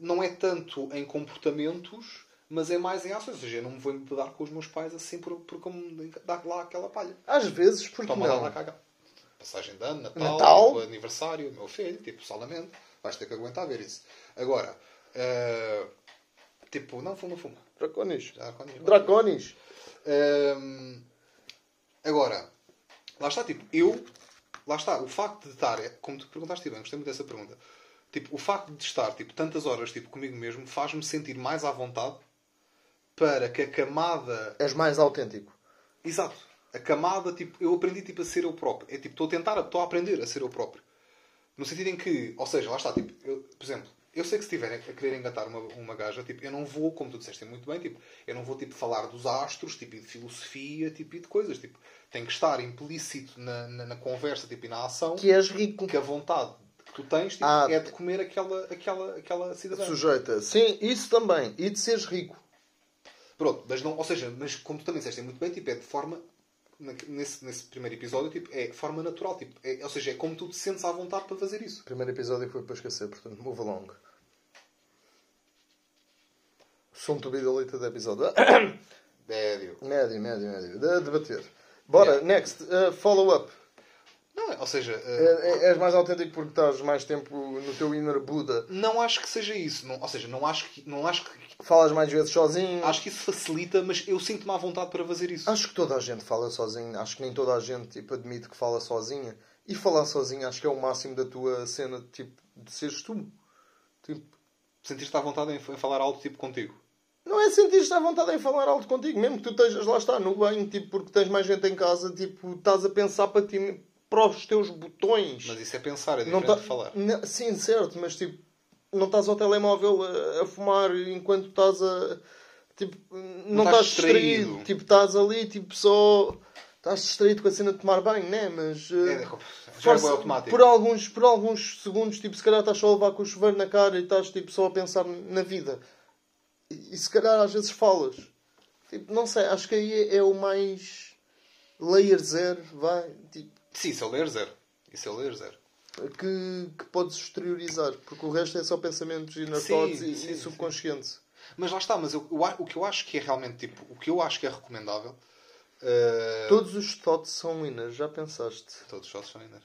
não é tanto em comportamentos, mas é mais em ações. Ou seja, eu não me vou dar com os meus pais assim por, por como dar lá aquela palha. Às vezes, porque Toma não? lá cagar. Passagem de ano, Natal, Natal? tipo, aniversário, meu filho, tipo, solamente. Vais ter que aguentar ver isso. Agora, eh, tipo, não fuma, fuma. Draconis. Quando- Draconis. Hum, agora, lá está, tipo, eu. Lá está, o facto de estar. é- Como tu perguntaste bem, gostei muito dessa pergunta. Tipo, o facto de estar tipo, tantas horas tipo, comigo mesmo faz-me sentir mais à vontade para que a camada. És mais autêntico. Exato. A camada, tipo, eu aprendi tipo, a ser eu próprio. É tipo, estou a tentar, estou a aprender a ser eu próprio. No sentido em que, ou seja, lá está, tipo, eu, por exemplo, eu sei que se estiverem a querer engatar uma, uma gaja, tipo, eu não vou, como tu disseste muito bem, tipo, eu não vou tipo, falar dos astros, tipo, e de filosofia, tipo, e de coisas, tipo, tem que estar implícito na, na, na conversa, tipo, e na ação, Que és rico. que a vontade tu tens, tipo, Ah, é de comer aquela, aquela, aquela cidadã. Sujeita. Sim, isso também. E de seres rico. Pronto, mas não, ou seja, mas como tu também disseste muito bem, tipo, é de forma nesse, nesse primeiro episódio, tipo, é de forma natural, tipo, é, ou seja, é como tu te sentes à vontade para fazer isso. O primeiro episódio foi para esquecer, portanto, move along. Som to be deleted episódio. É, Diogo. médio, médio, médio. De debater. Bora, Yeah. next. Uh, Follow-up. É, ou seja, uh, É- é- És mais autêntico porque estás mais tempo no teu inner Buda. não acho que seja isso. Não, ou seja, não acho que, não acho que, Falas mais vezes sozinho. acho que isso facilita, mas eu sinto-me à vontade para fazer isso. Acho que toda a gente fala sozinho. Acho que nem toda a gente tipo, admite que fala sozinha. E falar sozinho acho que é o máximo da tua cena tipo, de seres tu. Tipo, Sentir-te à vontade em, falar alto, tipo, contigo. não é sentir-te à vontade em falar alto contigo, mesmo que tu estejas lá está no banho, tipo, porque tens mais gente em casa, tipo, estás a pensar para ti, para os teus botões. Mas isso é pensar, é diferente tá- de falar. Não- sim, certo, mas tipo, não estás ao telemóvel a, a fumar enquanto estás a. Tipo, não, estás estás distraído. distraído. Tipo, estás ali, tipo, só. Estás distraído com a cena de tomar banho, né? Mas. É, eh, já é força- automático. por, alguns, por alguns segundos, tipo, se calhar estás só a levar com o chuveiro na cara e estás tipo, só a pensar na vida. E, e se calhar às vezes falas. Tipo, não sei, acho que aí é, é o mais layer zero, vai, tipo, Sim, isso é o ler zero. Isso é o ler zero. que, que podes exteriorizar, porque o resto é só pensamentos inner Sim, thoughts e, sim, e subconsciente. Mas lá está, mas eu, eu o que eu acho que é realmente, tipo, o que eu acho que é recomendável... uh, Todos os thoughts são inner, já pensaste? Todos os shots são inner.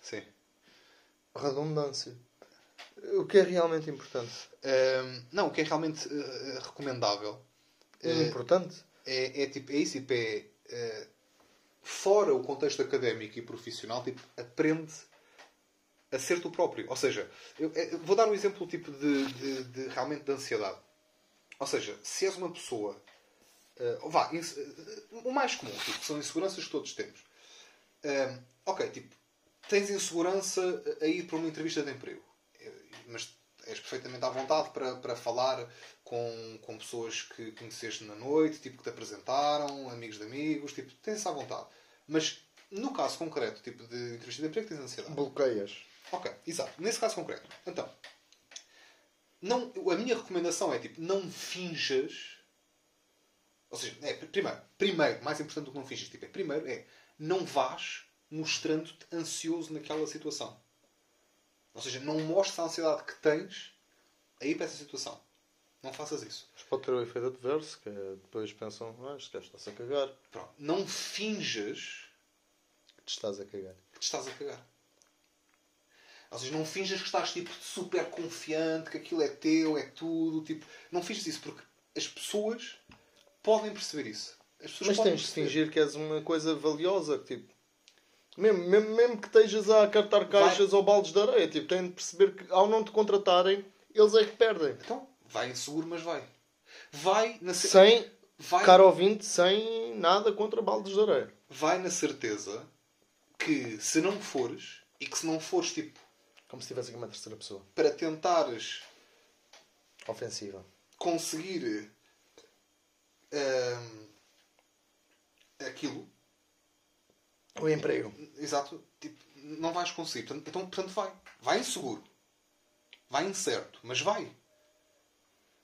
Sim. Redundância. O que é realmente importante? Ahm, não, o que é realmente eh, recomendável É importante? é, é tipo, é isso, tipo, é, fora o contexto académico e profissional, tipo, aprende a ser tu próprio. Ou seja, eu, eu vou dar um exemplo tipo de, de, de realmente de ansiedade. Ou seja, se és uma pessoa, eh, vá, eh, o mais comum, tipo, são inseguranças que todos temos. Ahm, ok, tipo, tens insegurança a ir para uma entrevista de emprego, Eh, mas és perfeitamente à vontade para, para falar com, com pessoas que conheceste na noite, tipo, que te apresentaram, amigos de amigos, tipo, tens à vontade. Mas no caso concreto, tipo, de entrevista de emprego, tens ansiedade. Bloqueias. Ok, exato. Nesse caso concreto. Então, não, a minha recomendação é tipo, não finjas. Ou seja, é, primeiro, primeiro, mais importante do que não finges, tipo, é, primeiro é não vás mostrando-te ansioso naquela situação. Ou seja, não mostres a ansiedade que tens aí para essa situação. Não faças isso. Mas pode ter o efeito adverso, que é depois pensam, ah, este gajo está-se a cagar. Pronto. Não finjas Que te estás a cagar. que te estás a cagar. Ou seja, não finjas que estás tipo, super confiante, que aquilo é teu, é tudo. Tipo, não finjas isso porque as pessoas podem perceber isso. As pessoas Mas tens de fingir que és uma coisa valiosa, que, tipo... Mesmo, mesmo, mesmo que estejas a cartar caixas ou baldes de areia, tipo, têm de perceber que ao não te contratarem, eles é que perdem. Então, vai inseguro, mas vai. Vai na, cer- Sem, vai, caro ouvinte, sem nada contra baldes de areia. vai na certeza que se não fores, e que se não fores tipo Como se tivesse aqui uma terceira pessoa. para tentares Ofensiva. conseguir hum, aquilo, O emprego. Exato. Tipo, não vais conseguir. Portanto, então, portanto, vai. Vai inseguro. Vai incerto. Mas vai.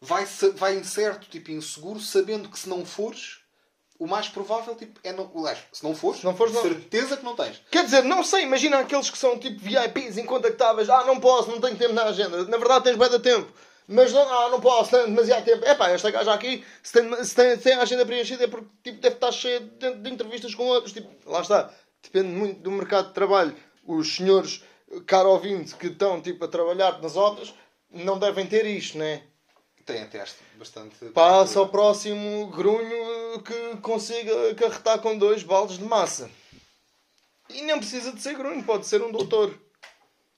Vai, vai incerto, tipo, inseguro, sabendo que se não fores, o mais provável tipo, é não. aliás, Se não fores, Se não fores, não. certeza que não tens. Quer dizer, não sei, imagina aqueles que são tipo VIPs incontactáveis. Ah, não posso, não tenho tempo na agenda. Na verdade tens bem de tempo. Mas não, ah, não posso, tenho demasiado tempo. Epá, esta gaja aqui, se tem, se tem, se tem a agenda preenchida é porque tipo, deve estar cheia de, de entrevistas com outros. Tipo, lá está. Depende muito do mercado de trabalho. Os senhores, caro ouvinte, que estão tipo, a trabalhar nas obras, não devem ter isto, né? Tem até este bastante. Passa ao próximo grunho que consiga carretar com dois baldes de massa. E não precisa de ser grunho, pode ser um doutor.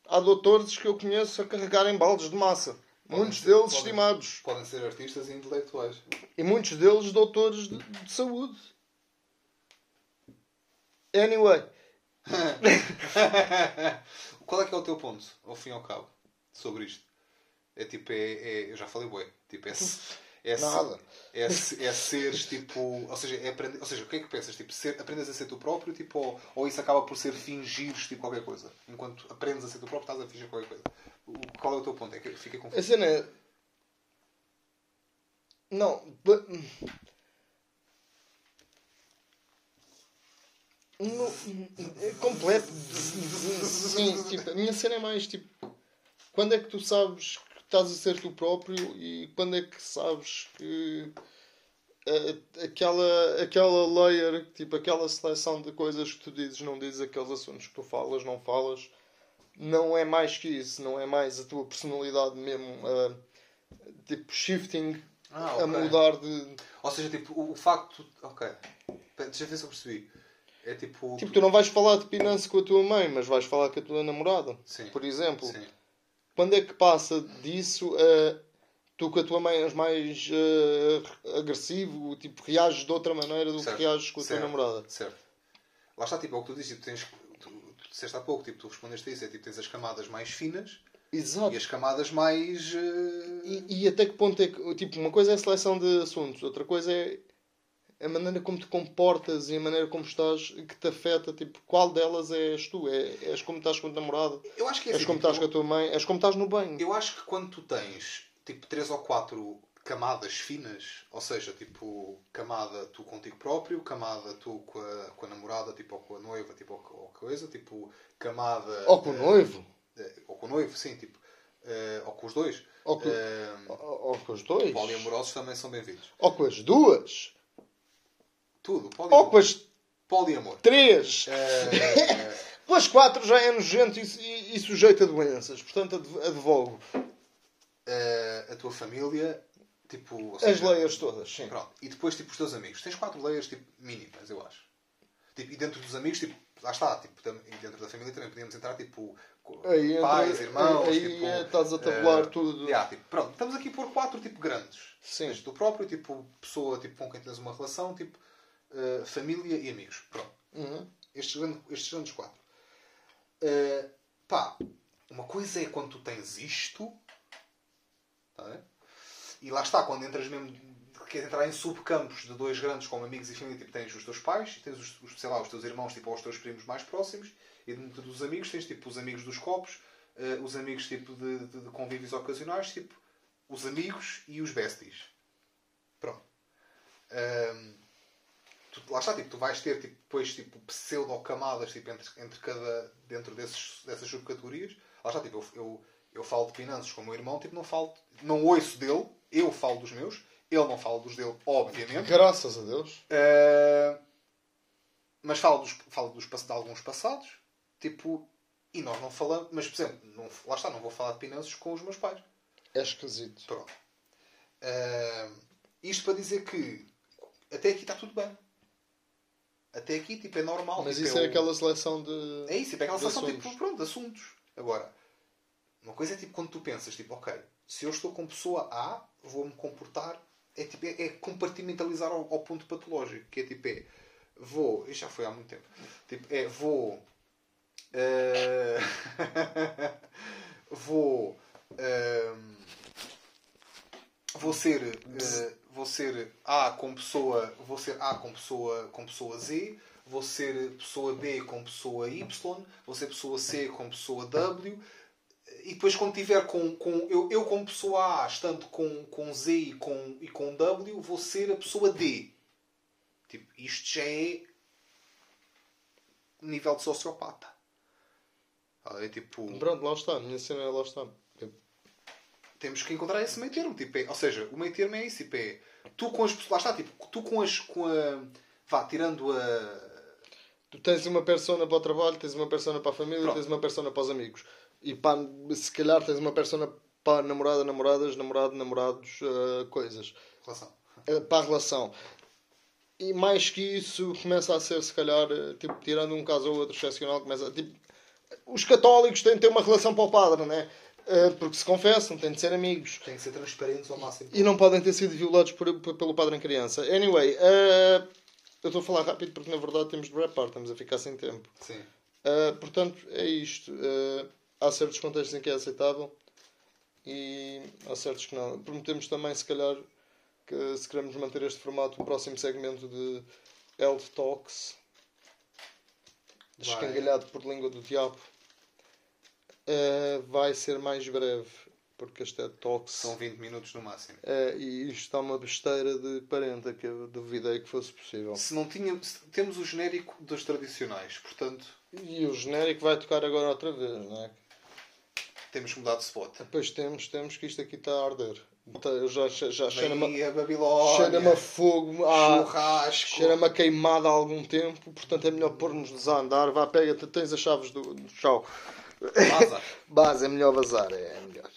Há doutores que eu conheço a carregarem baldes de massa. Muitos deles podem. estimados. Podem ser artistas e intelectuais. E muitos deles doutores de, de saúde. Anyway, Qual é que é o teu ponto, ao fim e ao cabo, sobre isto? É tipo, é, é- eu já falei bué, tipo, é, é, é, se- é seres tipo, ou seja, é aprender, ou seja, o que é que pensas? Tipo, ser, aprendes a ser tu próprio, tipo, ou, ou isso acaba por ser fingires tipo qualquer coisa? Enquanto aprendes a ser tu próprio, estás a fingir qualquer coisa. Qual é o teu ponto? É que fica a confuso. cena é. Não. ba- No, é completo. Sim, tipo, a minha cena é mais tipo. Quando é que tu sabes que estás a ser tu próprio e quando é que sabes que aquela, aquela layer, tipo, aquela seleção de coisas que tu dizes, não dizes, aqueles assuntos que tu falas, não falas, não é mais que isso, não é mais a tua personalidade mesmo, eh, tipo, shifting, Ah, a ok. mudar de. Ou seja, tipo, o, o facto. Ok. Deixa eu ver se eu percebi. É tipo. Tipo, tu não vais falar de pinance com a tua mãe, mas vais falar com a tua namorada, Sim. por exemplo. Sim. Quando é que passa disso a tu com a tua mãe és mais eh, agressivo, tipo, reages de outra maneira do Certo. que reages com a tua Certo. namorada? Certo. Lá está, tipo, é o que tu dizes, tipo, tens, tu, disseste há pouco, tipo, tu respondeste a isso, é tipo, tens as camadas mais finas Exato. e as camadas mais. eh, E, e até que ponto é que, tipo, uma coisa é a seleção de assuntos, outra coisa é a maneira como te comportas e a maneira como estás que te afeta, tipo, qual delas és tu? É, és como estás com a tua namorada? Eu acho que é És assim, como tipo, estás com a tua mãe? És como estás no banho? Eu acho que quando tu tens tipo três ou quatro camadas finas, ou seja, tipo camada tu contigo próprio, camada tu com a, com a namorada, tipo ou com a noiva, tipo ou, ou coisa, tipo camada Ou com o eh, noivo? eh, ou com o noivo, sim, tipo eh, ou com os dois. Ou com, Eh, ou, ou com os dois? poliamorosos também são bem-vindos. Ou com as duas? Tudo, Ou com as Poliamor. Três! Eh, Pelas quatro já é nojento e, e, e sujeito a doenças. Portanto, adv- advogo. eh, a tua família, tipo. ou As seja, leias todas, sim. Pronto. E depois, tipo, os teus amigos. Tens quatro layers, tipo, mínimas, eu acho. Tipo, e dentro dos amigos, tipo, lá está. Tipo, e dentro da família também podíamos entrar, tipo, Aí entra- pais, irmãos, aí tipo... é, estás a tabular eh, tudo. yeah, tipo, pronto, estamos aqui por quatro, tipo, grandes. Sim. Tens tu próprio, tipo, pessoa tipo, com quem tens uma relação, tipo, eh, família e amigos. Pronto. Uhum. Estes, grandes- estes grandes quatro. Eh, pá, uma coisa é quando tu tens isto, tá ver? E lá está, quando entras mesmo, queres entrar em subcampos de dois grandes como amigos e família, tipo, tens os teus pais, tens os, sei lá, os teus irmãos, tipo, ou os teus primos mais próximos, e dentro dos amigos tens, tipo, os amigos dos copos, eh, os amigos, tipo, de, de, de convívios ocasionais, tipo, os amigos e os besties. Pronto. Ahm, tu, lá está, tipo, tu vais ter tipo, depois tipo, pseudo-camadas tipo, entre, entre cada, dentro desses, dessas subcategorias. Lá está, tipo, eu, eu, eu falo de finanças com o meu irmão, tipo, não falo, não ouço dele, eu falo dos meus, ele não fala dos dele, obviamente. Graças a Deus. Uh, mas falo, dos, falo dos, de alguns passados, tipo, e nós não falamos, mas por exemplo, não, lá está, não vou falar de finanças com os meus pais. É esquisito. Pronto. Uh, isto para dizer que até aqui está tudo bem. Até aqui tipo, é normal. Mas tipo, isso é o- aquela seleção de. É isso, tipo, é aquela de situação assuntos. tipo, pronto, de assuntos. Agora, uma coisa é tipo quando tu pensas, tipo, ok, se eu estou com pessoa A, vou-me comportar. É, tipo, é, é compartimentalizar ao, ao ponto patológico, que é tipo, é, vou, isto já foi há muito tempo, tipo, é, vou, eh, vou, ehm, vou ser, eh, vou ser A com pessoa, vou ser A com pessoa, com pessoa Z, vou ser pessoa B com pessoa Y, vou ser pessoa C com pessoa W, e depois quando tiver com, com eu, eu como pessoa A estando com, com Z e com, e com W, vou ser a pessoa D. Tipo, isto já é nível de sociopata. É tipo, Pronto, lá está. A minha cena é lá está. Temos que encontrar esse meio termo. Tipo, é- ou seja, o meio termo é isso. Tipo, é, tu com as pessoas. Lá está, tipo, tu com as. Com a, vá, tirando a. Tu tens uma persona para o trabalho, tens uma persona para a família, Pronto. tens uma persona para os amigos. E para, se calhar tens uma persona para namorada, namoradas, namorado, namorados, eh, coisas. relação. Eh, para a relação. E mais que isso, começa a ser, se calhar, eh, tipo, tirando um caso ou outro excepcional, começa a, tipo, os católicos têm de ter uma relação para o padre, né? Eh, Porque se confessam, têm de ser amigos. Tem que ser transparentes ao máximo. E não podem ter sido violados por, por- pelo padre em criança. Anyway, eh, eu estou a falar rápido porque na verdade temos de rapar, estamos a ficar sem tempo. Sim. Uh, portanto, é isto. Há certos contextos em que é aceitável e há certos que não. Prometemos também, se calhar, que se queremos manter este formato, o próximo segmento de Health Talks, Vai. escangalhado por língua do diabo, uh, vai ser mais breve, porque este TED Talks. São 20 minutos no máximo. uh, e isto está uma besteira de 40 que eu duvidei que fosse possível. Se não tinha, se- temos o genérico dos tradicionais, portanto, E o genérico vai tocar agora outra vez, não é? Temos mudar de spot. Depois temos, temos que isto aqui está a arder. Eu já, já, já cheira-me a Babilónia. cheira a fogo, ah, churrasco. cheira-me a queimada há algum tempo, portanto é melhor pôr-nos a andar. Vá, pega, tens as chaves do. Tchau. Vaza. Base, é melhor vazar, é melhor.